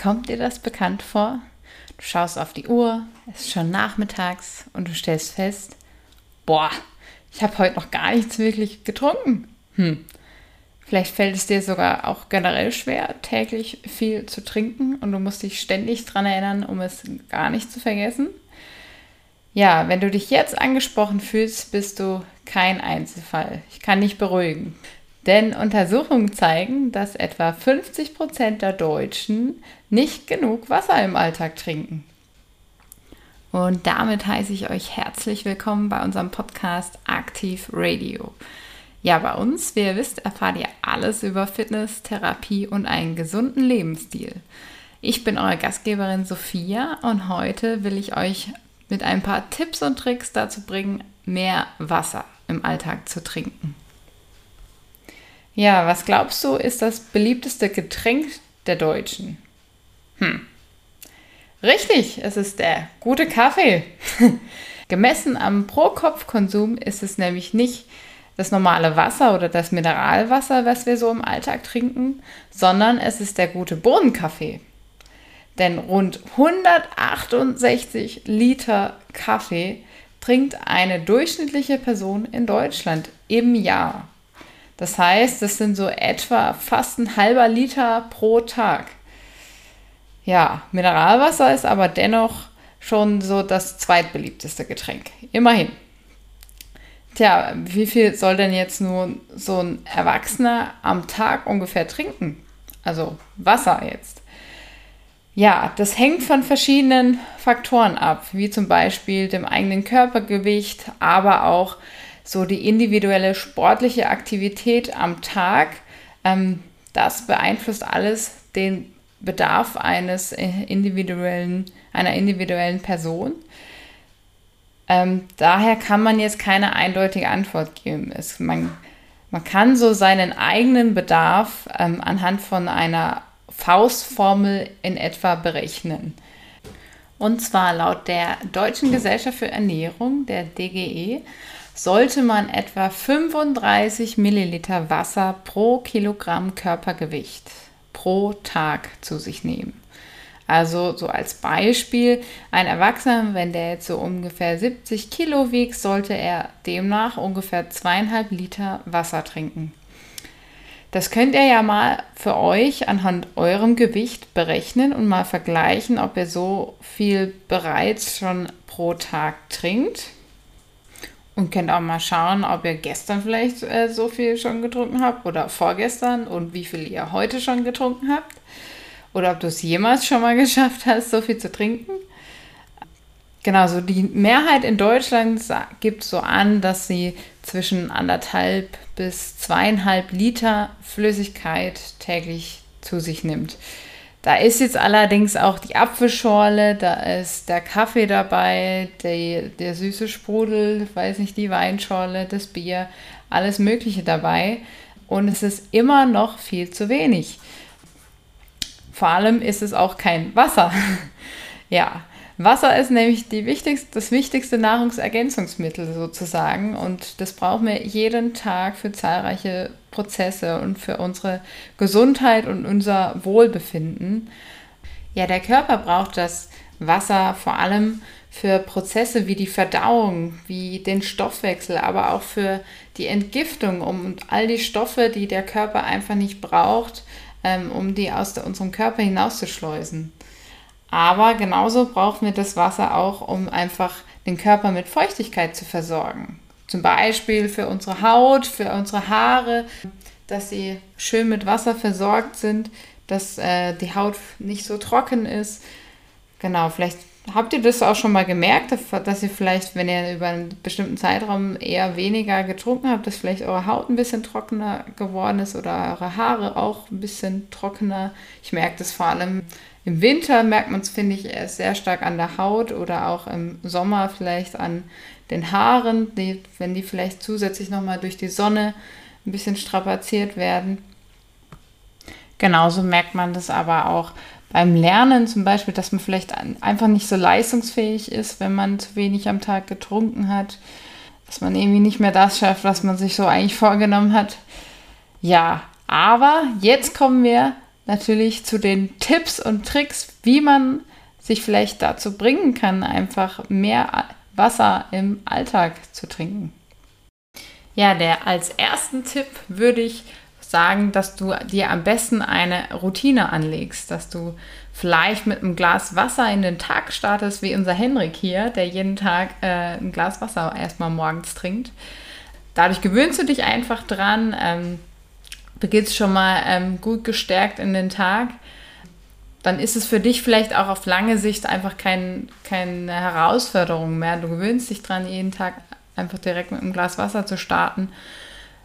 Kommt dir das bekannt vor? Du schaust auf die Uhr, es ist schon nachmittags und du stellst fest, boah, ich habe heute noch gar nichts wirklich getrunken. Hm. Vielleicht fällt es dir sogar auch generell schwer, täglich viel zu trinken und du musst dich ständig daran erinnern, um es gar nicht zu vergessen. Ja, wenn du dich jetzt angesprochen fühlst, bist du kein Einzelfall. Ich kann dich beruhigen. Denn Untersuchungen zeigen, dass etwa 50 Prozent der Deutschen nicht genug Wasser im Alltag trinken. Und damit heiße ich euch herzlich willkommen bei unserem Podcast Aktiv Radio. Ja, bei uns, wie ihr wisst, erfahrt ihr alles über Fitness, Therapie und einen gesunden Lebensstil. Ich bin eure Gastgeberin Sophia und heute will ich euch mit ein paar Tipps und Tricks dazu bringen, mehr Wasser im Alltag zu trinken. Ja, was glaubst du, ist das beliebteste Getränk der Deutschen? Hm. Richtig, es ist der gute Kaffee. Gemessen am Pro-Kopf-Konsum ist es nämlich nicht das normale Wasser oder das Mineralwasser, was wir so im Alltag trinken, sondern es ist der gute Bohnenkaffee. Denn rund 168 Liter Kaffee trinkt eine durchschnittliche Person in Deutschland im Jahr. Das heißt, das sind so etwa fast ein halber Liter pro Tag. Ja, Mineralwasser ist aber dennoch schon so das zweitbeliebteste Getränk. Immerhin. Tja, wie viel soll denn jetzt nur so ein Erwachsener am Tag ungefähr trinken? Also Wasser jetzt. Ja, das hängt von verschiedenen Faktoren ab, wie zum Beispiel dem eigenen Körpergewicht, aber auch so die individuelle sportliche Aktivität am Tag, ähm, das beeinflusst alles den Bedarf eines individuellen, einer individuellen Person. Ähm, daher kann man jetzt keine eindeutige Antwort geben. Es, man, man kann so seinen eigenen Bedarf ähm, anhand von einer Faustformel in etwa berechnen. Und zwar laut der Deutschen Gesellschaft für Ernährung, der DGE, sollte man etwa 35 Milliliter Wasser pro Kilogramm Körpergewicht pro Tag zu sich nehmen. Also so als Beispiel, ein Erwachsener, wenn der jetzt so ungefähr 70 Kilo wiegt, sollte er demnach ungefähr zweieinhalb Liter Wasser trinken. Das könnt ihr ja mal für euch anhand eurem Gewicht berechnen und mal vergleichen, ob ihr so viel bereits schon pro Tag trinkt. Und könnt auch mal schauen, ob ihr gestern vielleicht äh, so viel schon getrunken habt oder vorgestern und wie viel ihr heute schon getrunken habt. Oder ob du es jemals schon mal geschafft hast, so viel zu trinken. Genau, so die Mehrheit in Deutschland gibt so an, dass sie zwischen anderthalb bis zweieinhalb Liter Flüssigkeit täglich zu sich nimmt. Da ist jetzt allerdings auch die Apfelschorle, da ist der Kaffee dabei, der, der süße Sprudel, weiß nicht, die Weinschorle, das Bier, alles Mögliche dabei. Und es ist immer noch viel zu wenig. Vor allem ist es auch kein Wasser. ja, Wasser ist nämlich die wichtigste, das wichtigste Nahrungsergänzungsmittel sozusagen und das brauchen wir jeden Tag für zahlreiche Prozesse und für unsere Gesundheit und unser Wohlbefinden. Ja, der Körper braucht das Wasser vor allem für Prozesse wie die Verdauung, wie den Stoffwechsel, aber auch für die Entgiftung, um all die Stoffe, die der Körper einfach nicht braucht, ähm, um die aus unserem Körper hinauszuschleusen. Aber genauso brauchen wir das Wasser auch, um einfach den Körper mit Feuchtigkeit zu versorgen. Zum Beispiel für unsere Haut, für unsere Haare, dass sie schön mit Wasser versorgt sind, dass äh, die Haut nicht so trocken ist. Genau, vielleicht habt ihr das auch schon mal gemerkt, dass ihr vielleicht, wenn ihr über einen bestimmten Zeitraum eher weniger getrunken habt, dass vielleicht eure Haut ein bisschen trockener geworden ist oder eure Haare auch ein bisschen trockener. Ich merke das vor allem im Winter merkt man es, finde ich, sehr stark an der Haut oder auch im Sommer vielleicht an den Haaren, die, wenn die vielleicht zusätzlich nochmal durch die Sonne ein bisschen strapaziert werden. Genauso merkt man das aber auch beim Lernen zum Beispiel, dass man vielleicht einfach nicht so leistungsfähig ist, wenn man zu wenig am Tag getrunken hat, dass man irgendwie nicht mehr das schafft, was man sich so eigentlich vorgenommen hat. Ja, aber jetzt kommen wir natürlich zu den Tipps und Tricks, wie man sich vielleicht dazu bringen kann, einfach mehr Wasser im Alltag zu trinken. Ja, der als ersten Tipp würde ich sagen, dass du dir am besten eine Routine anlegst, dass du vielleicht mit einem Glas Wasser in den Tag startest, wie unser Henrik hier, der jeden Tag äh, ein Glas Wasser erstmal morgens trinkt. Dadurch gewöhnst du dich einfach dran, ähm, beginnst schon mal ähm, gut gestärkt in den Tag. Dann ist es für dich vielleicht auch auf lange Sicht einfach kein, keine Herausforderung mehr. Du gewöhnst dich dran, jeden Tag einfach direkt mit einem Glas Wasser zu starten.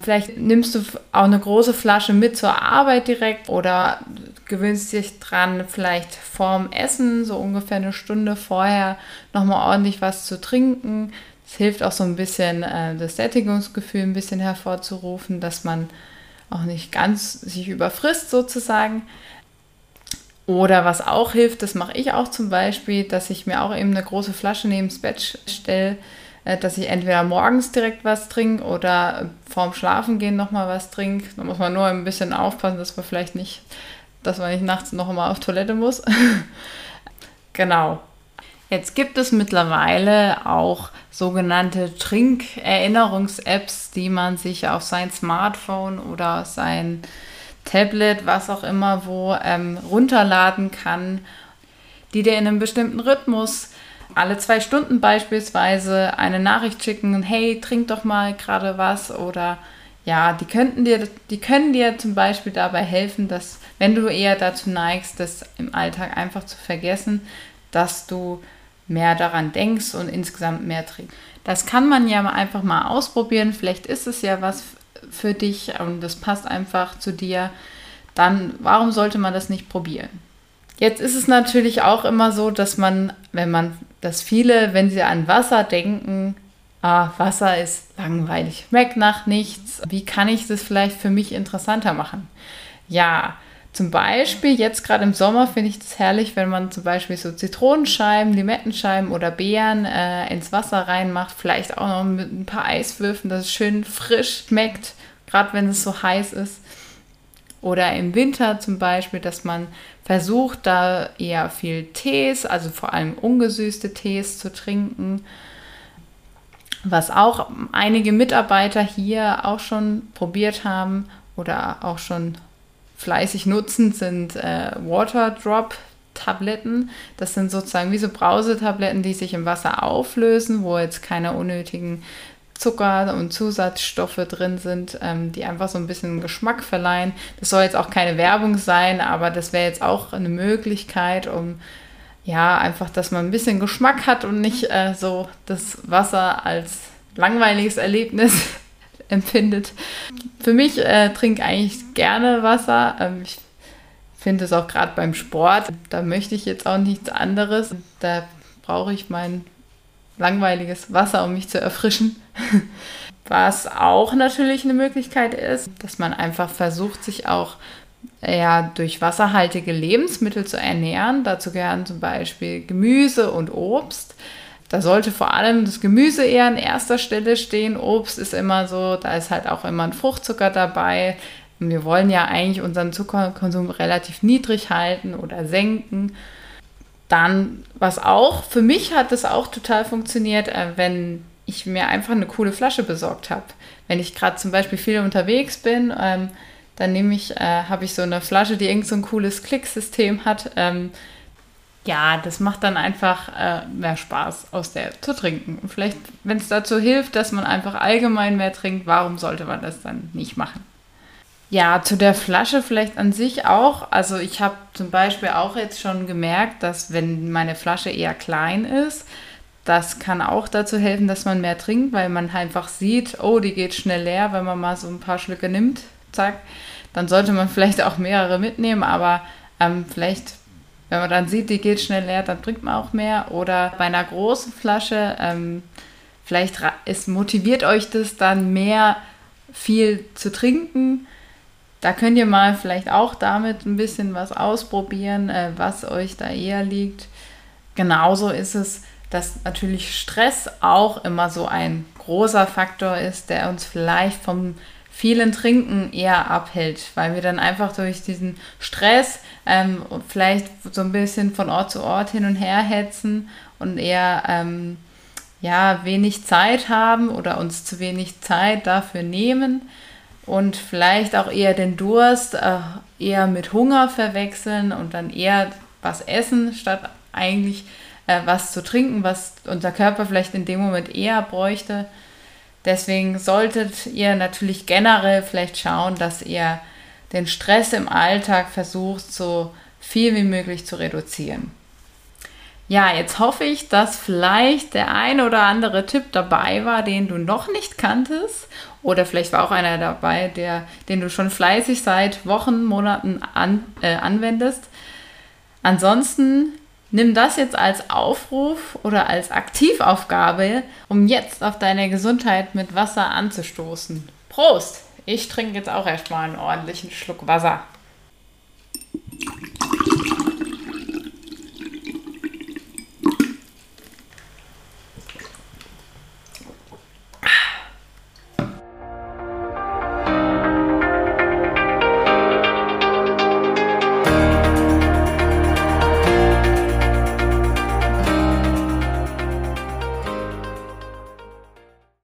Vielleicht nimmst du auch eine große Flasche mit zur Arbeit direkt oder gewöhnst dich dran, vielleicht vorm Essen, so ungefähr eine Stunde vorher, nochmal ordentlich was zu trinken. Das hilft auch so ein bisschen, äh, das Sättigungsgefühl ein bisschen hervorzurufen, dass man auch nicht ganz sich überfrisst sozusagen. Oder was auch hilft, das mache ich auch zum Beispiel, dass ich mir auch eben eine große Flasche neben das Bett stelle dass ich entweder morgens direkt was trinke oder vorm Schlafengehen nochmal was trinke. Da muss man nur ein bisschen aufpassen, dass man vielleicht nicht, dass man nicht nachts noch mal auf Toilette muss. genau. Jetzt gibt es mittlerweile auch sogenannte Trinkerinnerungs-Apps, die man sich auf sein Smartphone oder sein Tablet, was auch immer, wo ähm, runterladen kann, die dir in einem bestimmten Rhythmus alle zwei Stunden beispielsweise eine Nachricht schicken, hey, trink doch mal gerade was oder ja, die könnten dir, die können dir zum Beispiel dabei helfen, dass, wenn du eher dazu neigst, das im Alltag einfach zu vergessen, dass du mehr daran denkst und insgesamt mehr trinkst. Das kann man ja einfach mal ausprobieren. Vielleicht ist es ja was für dich und das passt einfach zu dir. Dann, warum sollte man das nicht probieren? Jetzt ist es natürlich auch immer so, dass man, wenn man, dass viele, wenn sie an Wasser denken, ah, Wasser ist langweilig, schmeckt nach nichts. Wie kann ich das vielleicht für mich interessanter machen? Ja, zum Beispiel jetzt gerade im Sommer finde ich das herrlich, wenn man zum Beispiel so Zitronenscheiben, Limettenscheiben oder Beeren äh, ins Wasser reinmacht, vielleicht auch noch mit ein paar Eiswürfen, dass es schön frisch schmeckt, gerade wenn es so heiß ist. Oder im Winter zum Beispiel, dass man versucht, da eher viel Tees, also vor allem ungesüßte Tees zu trinken. Was auch einige Mitarbeiter hier auch schon probiert haben oder auch schon fleißig nutzen, sind äh, Waterdrop Tabletten. Das sind sozusagen wie so Brausetabletten, die sich im Wasser auflösen, wo jetzt keine unnötigen Zucker und Zusatzstoffe drin sind, ähm, die einfach so ein bisschen Geschmack verleihen. Das soll jetzt auch keine Werbung sein, aber das wäre jetzt auch eine Möglichkeit, um ja einfach, dass man ein bisschen Geschmack hat und nicht äh, so das Wasser als langweiliges Erlebnis empfindet. Für mich äh, trinke eigentlich gerne Wasser. Ähm, ich finde es auch gerade beim Sport. Da möchte ich jetzt auch nichts anderes. Da brauche ich mein langweiliges Wasser, um mich zu erfrischen. Was auch natürlich eine Möglichkeit ist, dass man einfach versucht, sich auch ja, durch wasserhaltige Lebensmittel zu ernähren. Dazu gehören zum Beispiel Gemüse und Obst. Da sollte vor allem das Gemüse eher an erster Stelle stehen. Obst ist immer so, da ist halt auch immer ein Fruchtzucker dabei. Wir wollen ja eigentlich unseren Zuckerkonsum relativ niedrig halten oder senken. Dann, was auch, für mich hat das auch total funktioniert, äh, wenn ich mir einfach eine coole Flasche besorgt habe. Wenn ich gerade zum Beispiel viel unterwegs bin, ähm, dann nehme ich, äh, habe ich so eine Flasche, die irgend so ein cooles Klicksystem hat. Ähm, ja, das macht dann einfach äh, mehr Spaß, aus der zu trinken. Und vielleicht, wenn es dazu hilft, dass man einfach allgemein mehr trinkt, warum sollte man das dann nicht machen? Ja, zu der Flasche vielleicht an sich auch. Also ich habe zum Beispiel auch jetzt schon gemerkt, dass wenn meine Flasche eher klein ist, das kann auch dazu helfen, dass man mehr trinkt, weil man einfach sieht, oh, die geht schnell leer, wenn man mal so ein paar Schlücke nimmt, zack. Dann sollte man vielleicht auch mehrere mitnehmen, aber ähm, vielleicht, wenn man dann sieht, die geht schnell leer, dann trinkt man auch mehr. Oder bei einer großen Flasche, ähm, vielleicht ist, motiviert euch das dann mehr viel zu trinken. Da könnt ihr mal vielleicht auch damit ein bisschen was ausprobieren, äh, was euch da eher liegt. Genauso ist es dass natürlich Stress auch immer so ein großer Faktor ist, der uns vielleicht vom vielen Trinken eher abhält, weil wir dann einfach durch diesen Stress ähm, vielleicht so ein bisschen von Ort zu Ort hin und her hetzen und eher ähm, ja, wenig Zeit haben oder uns zu wenig Zeit dafür nehmen und vielleicht auch eher den Durst äh, eher mit Hunger verwechseln und dann eher was essen, statt eigentlich äh, was zu trinken, was unser Körper vielleicht in dem Moment eher bräuchte. Deswegen solltet ihr natürlich generell vielleicht schauen, dass ihr den Stress im Alltag versucht, so viel wie möglich zu reduzieren. Ja, jetzt hoffe ich, dass vielleicht der ein oder andere Tipp dabei war, den du noch nicht kanntest. Oder vielleicht war auch einer dabei, der, den du schon fleißig seit Wochen, Monaten an, äh, anwendest. Ansonsten nimm das jetzt als Aufruf oder als Aktivaufgabe, um jetzt auf deine Gesundheit mit Wasser anzustoßen. Prost! Ich trinke jetzt auch erstmal einen ordentlichen Schluck Wasser.